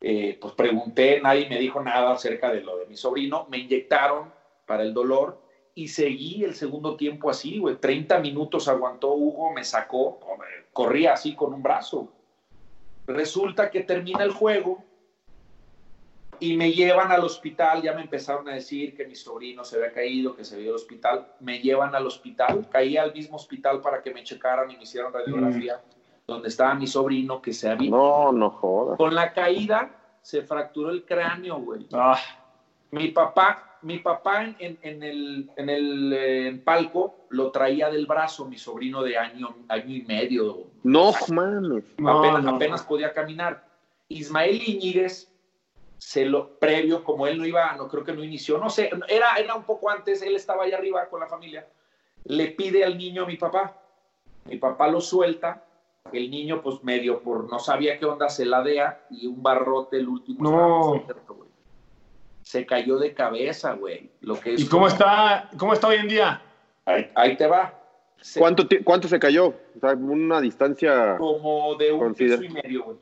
eh, pues pregunté, nadie me dijo nada acerca de lo de mi sobrino, me inyectaron para el dolor y seguí el segundo tiempo así, güey, 30 minutos aguantó Hugo, me sacó, corría así con un brazo. Resulta que termina el juego, y me llevan al hospital, ya me empezaron a decir que mi sobrino se había caído, que se había al hospital, me llevan al hospital, caí al mismo hospital para que me checaran y me hicieran radiografía, donde estaba mi sobrino que se había... No, no jodas. Con la caída se fracturó el cráneo, güey. Ah. Mi papá, mi papá en, en- en el, en el eh, palco lo traía del brazo, mi sobrino de año, año y medio, No mames. apenas, apenas podía caminar. Ismael Iñiguez, se lo, previo, como él no iba, no creo que no inició, no sé, era, era un poco antes, él estaba allá arriba con la familia, le pide al niño a mi papá. Mi papá lo suelta, el niño pues medio por no sabía qué onda se ladea y un barrote el último No. se cayó de cabeza, güey. Lo que es ¿Y cómo está, cómo está hoy en día? Ahí, ahí te va. Se- ¿Cuánto, ¿Cuánto se cayó? O sea, una distancia. como de un Considera- piso y medio, güey.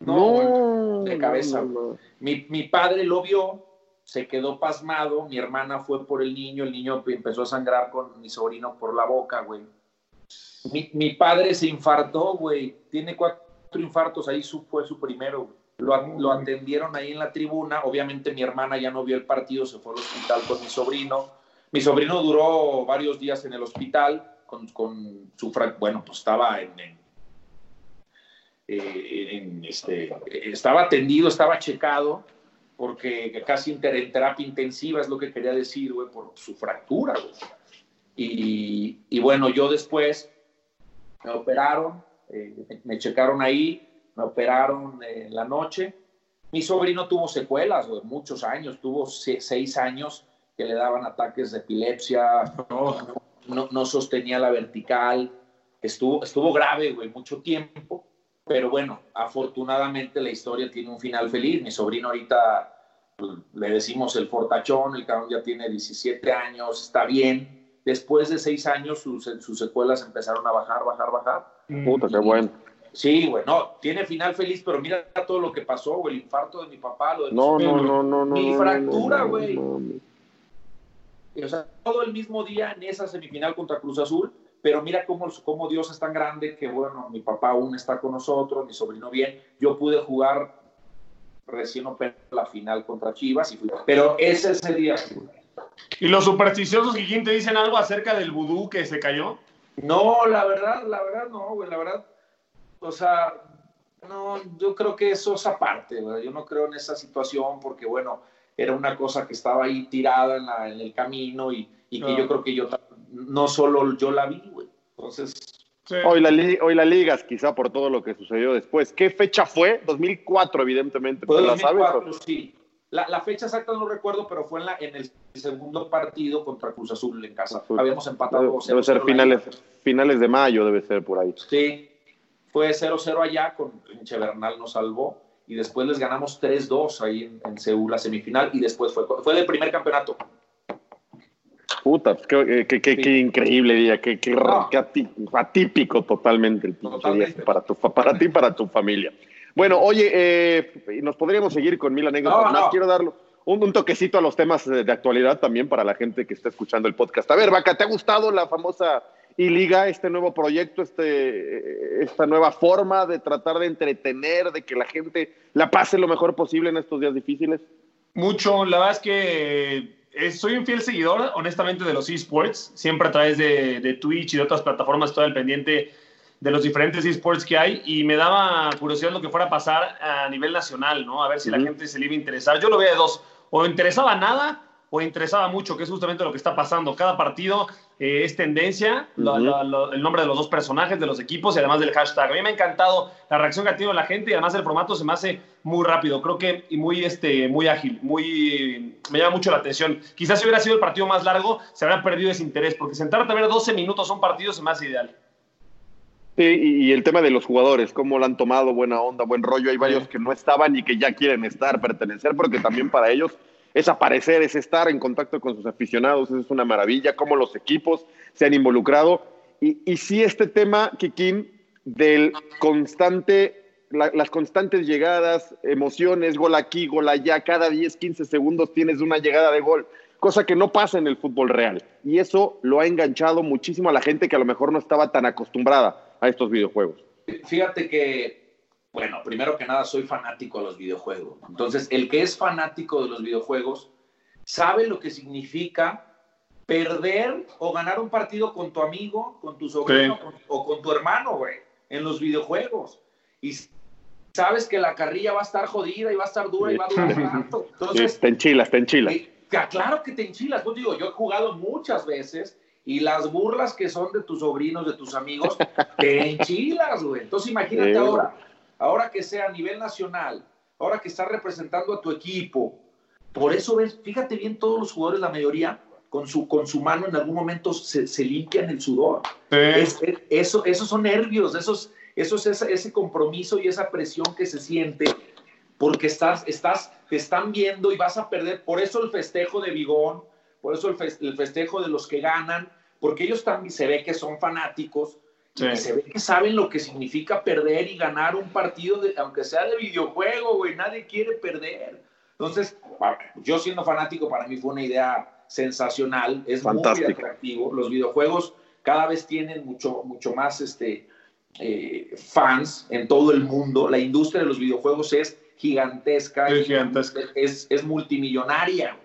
No, de cabeza. no, no. Mi, mi padre lo vio, se quedó pasmado, mi hermana fue por el niño, el niño empezó a sangrar con mi sobrino por la boca, güey. Mi, padre se infartó, güey, tiene cuatro infartos, ahí su, fue su primero. Lo, atendieron ahí en la tribuna, obviamente mi hermana ya no vio el partido, se fue al hospital con mi sobrino. Mi sobrino duró varios días en el hospital con, con su, bueno, pues estaba eh, en, este, estaba atendido, estaba checado, porque casi en terapia intensiva es lo que quería decir, güey, por su fractura, güey. Y, y bueno, yo después me operaron, eh, me- checaron ahí, me operaron eh, en la noche. Mi sobrino tuvo secuelas, muchos años, tuvo se- seis años que le daban ataques de epilepsia, no, no sostenía la vertical, estuvo, estuvo grave, güey, mucho tiempo, pero bueno, afortunadamente la historia tiene un final feliz. Mi sobrino ahorita pues, le decimos el fortachón, el cabrón ya tiene 17 años, está bien. Después de seis años sus, sus secuelas empezaron a bajar, bajar, bajar. Puta, qué bueno. Sí, güey, no, tiene final feliz, pero mira todo lo que pasó, güey, el infarto de mi papá, lo de mi No, no, sobrino, no, no, no. mi no, fractura, no, no, güey. no, no. O sea, todo el mismo día en esa semifinal contra Cruz Azul, pero mira cómo, cómo Dios es tan grande que, bueno, mi papá aún está con nosotros, mi sobrino bien. Yo pude jugar recién operado la final contra Chivas, y fui- pero ese ese día. ¿Y los supersticiosos Kikín te dicen algo acerca del vudú que se cayó? No, la verdad, la verdad no, güey, la verdad. O sea, no, yo creo que eso es aparte, güey. Yo no creo en esa situación porque, bueno, era una cosa que estaba ahí tirada en, la- en el camino y, y que Ah. yo creo que yo no solo yo la vi, güey. Entonces, Hoy la, hoy la ligas, quizá por todo lo que sucedió después. ¿Qué fecha fue? 2004, evidentemente. ¿tú la sabes? 2004, sí. La, la fecha exacta no recuerdo, pero fue en, la, en el segundo partido contra Cruz Azul en casa. Azul. Habíamos empatado Debe, 0-0 debe ser finales, finales de mayo, debe ser por ahí. Sí, fue 0-0 allá, con Pinche Bernal nos salvó, y después les ganamos 3-2 ahí en, en Seúl, la semifinal, y después fue, fue del primer campeonato. Puta, pues qué, qué- qué- Sí. qué increíble día, qué, qué- No. atípico totalmente el Totalmente. día para, tu, para ti y para tu familia. Bueno, oye, eh, nos podríamos seguir con mil anécdotas No, más. no. Quiero dar un, un toquecito a los temas de, actualidad también para la gente que está escuchando el podcast. A ver, Vaca, ¿te ha gustado la famosa I-Liga, este nuevo proyecto, este, esta nueva forma de tratar de entretener, de que la gente la pase lo mejor posible en estos días difíciles? Mucho, la verdad es que eh, soy un fiel seguidor, honestamente, de los esports. Siempre a través de, de Twitch y de otras plataformas estoy al pendiente de los diferentes esports que hay y me daba curiosidad lo que fuera a pasar a nivel nacional, ¿no? A ver si la Ujú. gente se le iba a interesar. Yo lo veía de dos, o interesaba nada o interesaba mucho, que es justamente lo que está pasando. Cada partido eh, es tendencia, lo- Ujú. lo- lo- el nombre de los dos personajes, de los equipos y además del hashtag. A mí me ha encantado la reacción que ha tenido la gente y además el formato se me hace muy rápido, creo que y muy, este, muy ágil, muy, me llama mucho la atención. Quizás si hubiera sido el partido más largo, se habría perdido ese interés, porque sentarte a ver 12 minutos un partido se me hace ideal. Sí, y, el tema de los jugadores, cómo lo han tomado, buena onda, buen rollo. Hay varios que no estaban y que ya quieren estar, pertenecer, porque también para ellos es aparecer, es estar en contacto con sus aficionados, eso es una maravilla, cómo los equipos se han involucrado. Y, y sí este tema, Kikín, del constante, la- las constantes llegadas, emociones, gol aquí, gol allá, cada 10, 15 segundos tienes una llegada de gol, cosa que no pasa en el fútbol real. Y eso lo ha enganchado muchísimo a la gente que a lo mejor no estaba tan acostumbrada a estos videojuegos. Fíjate que bueno, primero que nada soy fanático de los videojuegos. Entonces, el que es fanático de los videojuegos sabe lo que significa perder o ganar un partido con tu amigo, con tu sobrino Sí. o con tu hermano, güey, en los videojuegos. Y sabes que la carrilla va a estar jodida y va a estar dura y va a durar rato. Entonces, te enchilas, te enchilas. eh, claro que te enchilas. Pues digo, yo he jugado muchas veces y las burlas que son de tus sobrinos, de tus amigos, te enchilas, güey. Entonces imagínate Sí. ahora, ahora que sea a nivel nacional, ahora que estás representando a tu equipo. Por eso ves, fíjate bien, todos los jugadores, la mayoría, con su, con su mano en algún momento se, se limpian el sudor. Es- es- eso, esos son nervios, esos, esos, ese, ese compromiso y esa presión que se siente porque estás, estás, te están viendo y vas a perder. Por eso el festejo de Bigón, por eso el, fes- el festejo de los que ganan, porque ellos también se ve que son fanáticos Sí. y se ve que saben lo que significa perder y ganar un partido, de, aunque sea de videojuego, güey, nadie quiere perder. Entonces, yo siendo fanático, para mí fue una idea sensacional, es muy Fantástico. atractivo. Los videojuegos cada vez tienen mucho, mucho más este, eh, fans en todo el mundo. La industria de los videojuegos es gigantesca, Es y gigantesca. Es, es multimillonaria.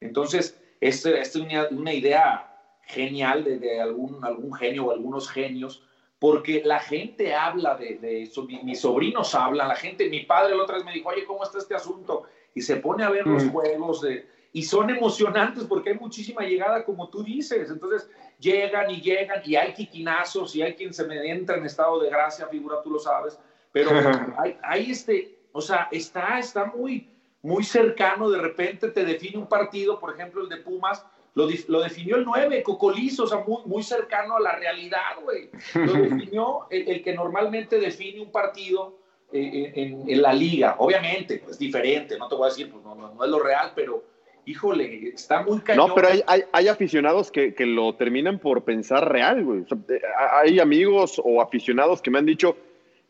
Entonces, esta es una, una idea genial de, de algún, algún genio o algunos genios, porque la gente habla de, de eso, mi- mis sobrinos hablan, la gente, mi padre la otra vez me dijo, oye, ¿cómo está este asunto? Y se pone a ver los Mm. juegos de, y son emocionantes porque hay muchísima llegada, como tú dices. Entonces, llegan y llegan y hay quiquinazos y hay quien se me entra en estado de gracia, figura, tú lo sabes. Pero hay, hay este, o sea, está, está muy, muy cercano. De repente te define un partido, por ejemplo, el de Pumas, lo, lo definió el 9, Cocolizo, o sea, muy, muy cercano a la realidad, güey. Lo definió el, el que normalmente define un partido eh, en, en la liga. Obviamente, es diferente, no te voy a decir, pues no, no, no es lo real, pero híjole, está muy cañón. No, pero hay, hay, hay aficionados que, que lo terminan por pensar real, güey. O sea, eh, hay amigos o aficionados que me han dicho,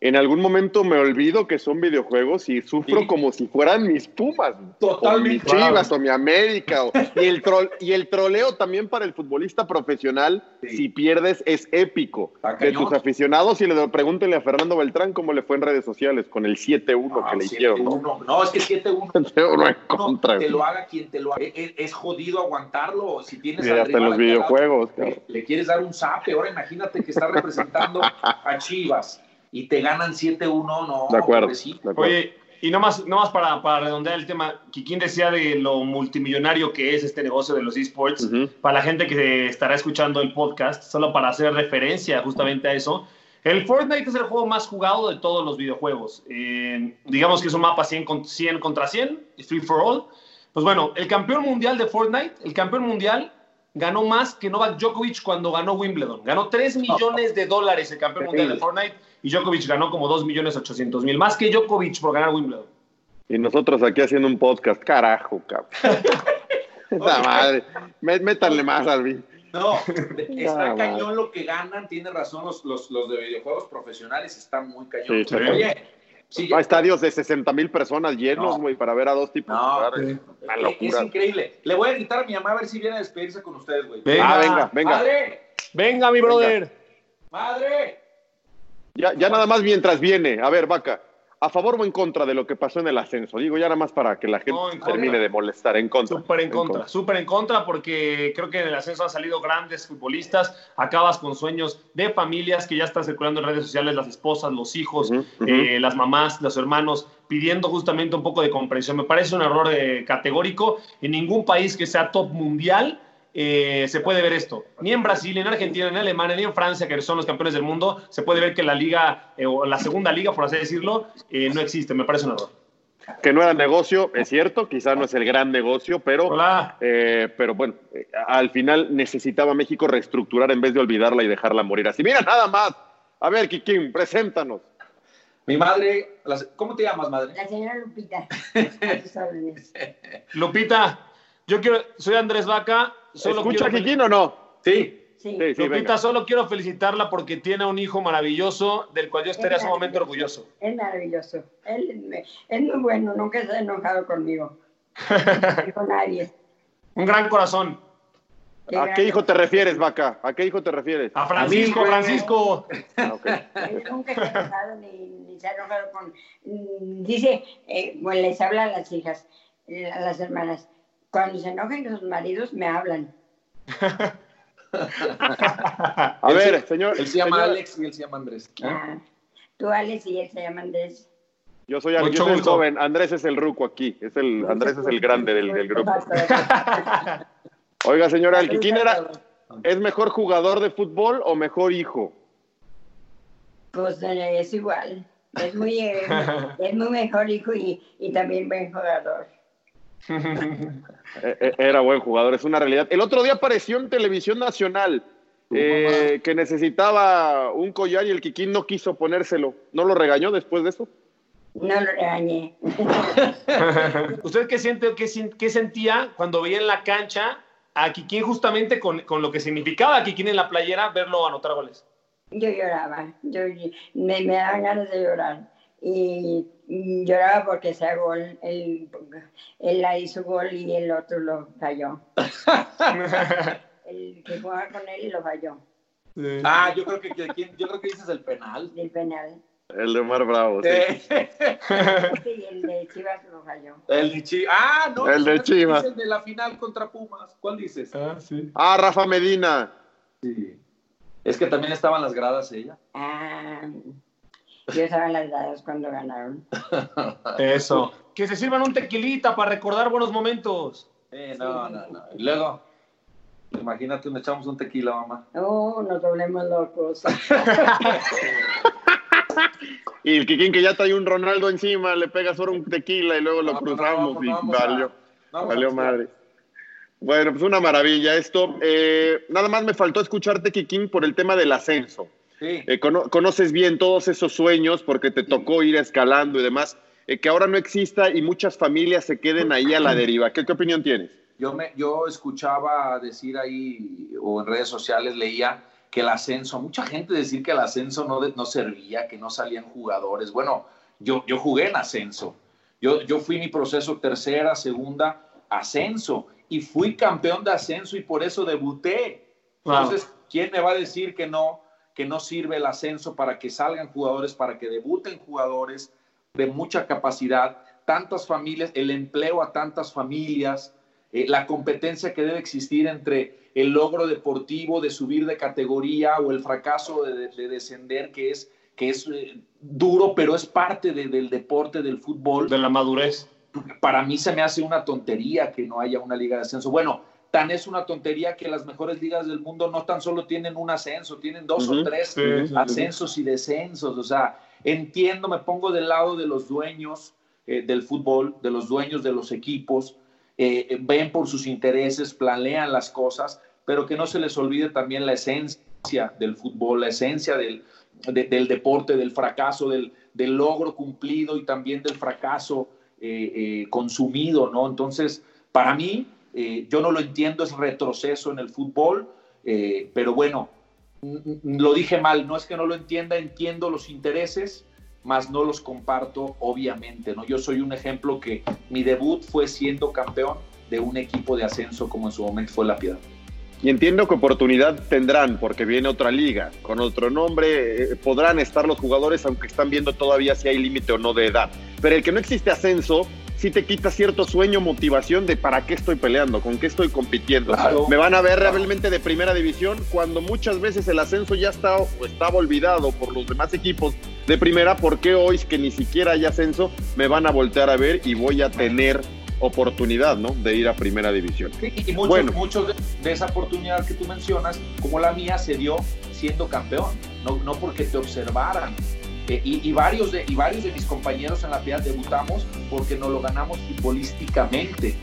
en algún momento me olvido que son videojuegos y sufro Sí. como si fueran mis Pumas. Totalmente. O mis Chivas o mi América. o- y, el trol, y el troleo también para el futbolista profesional, Sí. si pierdes, es épico. De tus aficionados y le pregúntenle a Fernando Beltrán cómo le fue en redes sociales con el 7-1 Ah, que le hicieron. ¿no? 7-1. No, es que 7-1 7-1 en no, contra. te lo haga quien te lo haga. Es, es jodido aguantarlo. Si tienes Mira, hasta en los lado, videojuegos, le, le quieres dar un zape. Ahora imagínate que está representando a Chivas y te ganan 7-1. No, De acuerdo. pobrecito. de acuerdo. Oye, y nomás, nomás para, para redondear el tema, Kikín decía de lo multimillonario que es este negocio de los esports. Ujú. Para la gente que estará escuchando el podcast, solo para hacer referencia justamente a eso, el Fortnite es el juego más jugado de todos los videojuegos. Eh, digamos que es un mapa 100, con- 100 contra 100, es free for all. Pues bueno, el campeón mundial de Fortnite, el campeón mundial ganó más que Novak Djokovic cuando ganó Wimbledon. Ganó 3 millones de dólares el campeón mundial de Fortnite y Djokovic ganó como 2 millones 800 mil. Más que Djokovic por ganar Wimbledon. Y nosotros aquí haciendo un podcast, carajo, cabrón. Esa madre. Mé- Métanle más, Alvin. No, está cañón lo que ganan. Tiene razón, los, los, los de videojuegos profesionales están muy cañón. Sí, Oye, sí, No, estadios de 60 mil personas llenos, No. güey, para ver a dos tipos No, jugar. sí. Una es, locura. es increíble. Le voy a gritar a mi mamá a ver si viene a despedirse con ustedes, güey. Ah, venga, venga. ¡Madre! Venga, mi brother. ¡Madre! Ya, ya nada más mientras viene. A ver, Vaca, ¿a favor o en contra de lo que pasó en el ascenso? Digo, ya nada más para que la gente No, termine de molestar. En contra. Súper en contra, súper en contra porque creo que en el ascenso han salido grandes futbolistas, acabas con sueños de familias que ya están circulando en redes sociales, las esposas, los hijos, eh, las mamás, los hermanos, pidiendo justamente un poco de comprensión. Me parece un error eh, categórico. En ningún país que sea top mundial eh, se puede ver esto. Ni en Brasil, ni en Argentina, ni en Alemania, ni en Francia, que son los campeones del mundo, se puede ver que la liga, eh, o la segunda liga, por así decirlo, eh, no existe. Me parece un error. Que no era negocio, es cierto, quizás no es el gran negocio, pero, Hola. eh, pero bueno, eh, al final necesitaba México reestructurar en vez de olvidarla y dejarla morir así. Mira, nada más. A ver, Kikín, preséntanos. Mi madre, ¿cómo te llamas, madre? La señora Lupita. Lupita, yo quiero, soy Andrés Vaca. Solo ¿Escucha quiero, Kikín o no? Sí. Sí. Sí, sí, Lupita, venga. solo quiero felicitarla porque tiene un hijo maravilloso del cual yo estaría Es sumamente orgulloso. Es maravilloso. Él es muy bueno, nunca se ha enojado conmigo. Con nadie. Un gran corazón. ¿A qué hijo te refieres, Vaca? ¿A qué hijo te refieres? A Francisco, Francisco. Él nunca se ha enojado ni, ni se ha enojado con... Dice, eh, bueno, les habla a las hijas, eh, a las hermanas. Cuando se enojan con sus maridos, me hablan. A ver, señor. Él se llama señor, Alex y él se llama Andrés. Ah, tú, Alex, y él se llama Andrés. Yo soy, Alex, yo soy el joven. Andrés es el ruco aquí. Es el, Andrés es el grande del, del grupo. Oiga, señora, ¿el Kikín era, es mejor jugador de fútbol o mejor hijo? Pues eh, es igual. Es muy, eh, es muy mejor hijo y, y también buen jugador. Eh, eh, Era buen jugador, es una realidad. El otro día apareció en televisión nacional eh, que necesitaba un collar y el Kikín no quiso ponérselo. ¿No lo regañó después de eso? No lo regañé. ¿Usted qué, siente, qué, qué sentía cuando veía en la cancha a Kikín justamente con, con lo que significaba Kikín en la playera verlo anotar goles? Yo lloraba, yo, me, me daban ganas de llorar. Y, lloraba porque sea gol. Él, él la hizo gol y el otro lo falló. El que jugaba con él lo falló. Ah, yo creo que, yo creo que dices el penal. Del penal. El de Omar Bravo, sí. Y el de Chivas lo falló. El de Chivas. Ah, no. El de ese Chivas. el de la final contra Pumas. ¿Cuál dices? Ah, sí. Ah, Rafa Medina. Sí. Es que también estaban las gradas ella. Ah, estaba en las gradas cuando ganaron. Eso. Que se sirvan un tequilita para recordar buenos momentos. Eh, no, no, no. Y luego, imagínate, nos echamos un tequila, mamá. Oh, nos doblemos locos. Y el Kikín que ya trae un Ronaldo encima, le pega solo un tequila y luego lo No, no, cruzamos y no valió, no valió madre. Bueno, pues una maravilla esto. Eh, nada más me faltó escucharte, Kikín, por el tema del ascenso. Sí. Eh, cono- conoces bien todos esos sueños porque te tocó ir escalando y demás. Eh, que ahora no exista y muchas familias se queden ahí a la deriva. ¿Qué, qué opinión tienes? Yo, me, yo escuchaba decir ahí, o en redes sociales leía, que el ascenso, mucha gente decir que el ascenso no, de- no servía, que no salían jugadores. Bueno, yo, yo jugué en ascenso. Yo, yo fui mi proceso tercera, segunda, ascenso. Y fui campeón de ascenso y por eso debuté. Claro. Entonces, ¿quién me va a decir que no, que no sirve el ascenso para que salgan jugadores, para que debuten jugadores de mucha capacidad, tantas familias, el empleo a tantas familias, eh, la competencia que debe existir entre el logro deportivo de subir de categoría o el fracaso de, de- de descender, que es, que es eh, duro, pero es parte de- del deporte, del fútbol. De la madurez. Para mí se me hace una tontería que no haya una liga de ascenso. Bueno, tan es una tontería que las mejores ligas del mundo no tan solo tienen un ascenso, tienen dos o tres Sí, sí, sí. ascensos y descensos. O sea, entiendo, me pongo del lado de los dueños eh, del fútbol, de los dueños de los equipos, eh, eh, ven por sus intereses, planean las cosas, pero que no se les olvide también la esencia del fútbol, la esencia del, de- del deporte, del fracaso, del, del logro cumplido y también del fracaso eh, eh, consumido, ¿no? Entonces, para mí, eh, yo no lo entiendo, es retroceso en el fútbol, eh, pero bueno, lo dije mal, no es que no lo entienda, entiendo los intereses, más no los comparto, obviamente, ¿no? Yo soy un ejemplo que mi debut fue siendo campeón de un equipo de ascenso como en su momento fue La Piedad. Y entiendo que oportunidad tendrán porque viene otra liga, con otro nombre, eh, podrán estar los jugadores aunque están viendo todavía si hay límite o no de edad. Pero el que no existe ascenso, sí te quita cierto sueño, motivación de para qué estoy peleando, con qué estoy compitiendo. Claro. Me van a ver realmente de primera división cuando muchas veces el ascenso ya está o estaba olvidado por los demás equipos de primera, porque hoy que ni siquiera hay ascenso me van a voltear a ver y voy a tener oportunidad, ¿no? De ir a primera división. Sí, y muchos, Bueno. muchos de, de esa oportunidad que tú mencionas, como la mía, se dio siendo campeón, no, no porque te observaran. Eh, y, y varios de, y varios de mis compañeros en la piedad debutamos porque nos lo ganamos futbolísticamente.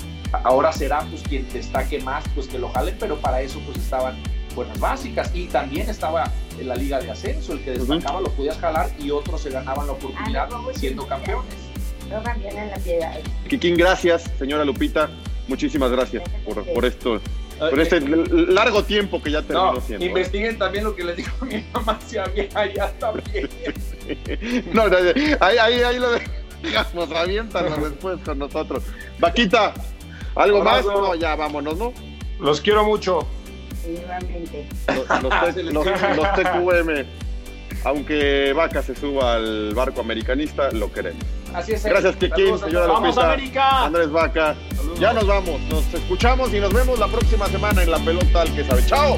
Ahora será pues quien destaque más, pues que lo jalen, pero para eso pues estaban buenas básicas y también estaba en la liga de ascenso, el que destacaba lo podías jalar y otros se ganaban la oportunidad siendo campeones. La piedad. Kikín, gracias, señora Lupita. Muchísimas gracias por, por esto, por este largo tiempo que ya terminó No, siendo. ¿eh? investiguen también lo que les dijo mi mamá si había ya también. No, no, ahí, ahí, ahí lo dejamos, aviéntalo después con nosotros. Vaquita, ¿algo más? No, ya vámonos, ¿no? Los quiero mucho. Igualmente. Los, los T- los- los TQM. Aunque Vaca se suba al barco americanista, lo queremos. Así es. Gracias, Kikín, señora ¡Vamos, Lupita, América! Andrés Vaca. Ya nos vamos, nos escuchamos y nos vemos la próxima semana en la pelota al que sabe. ¡Chao!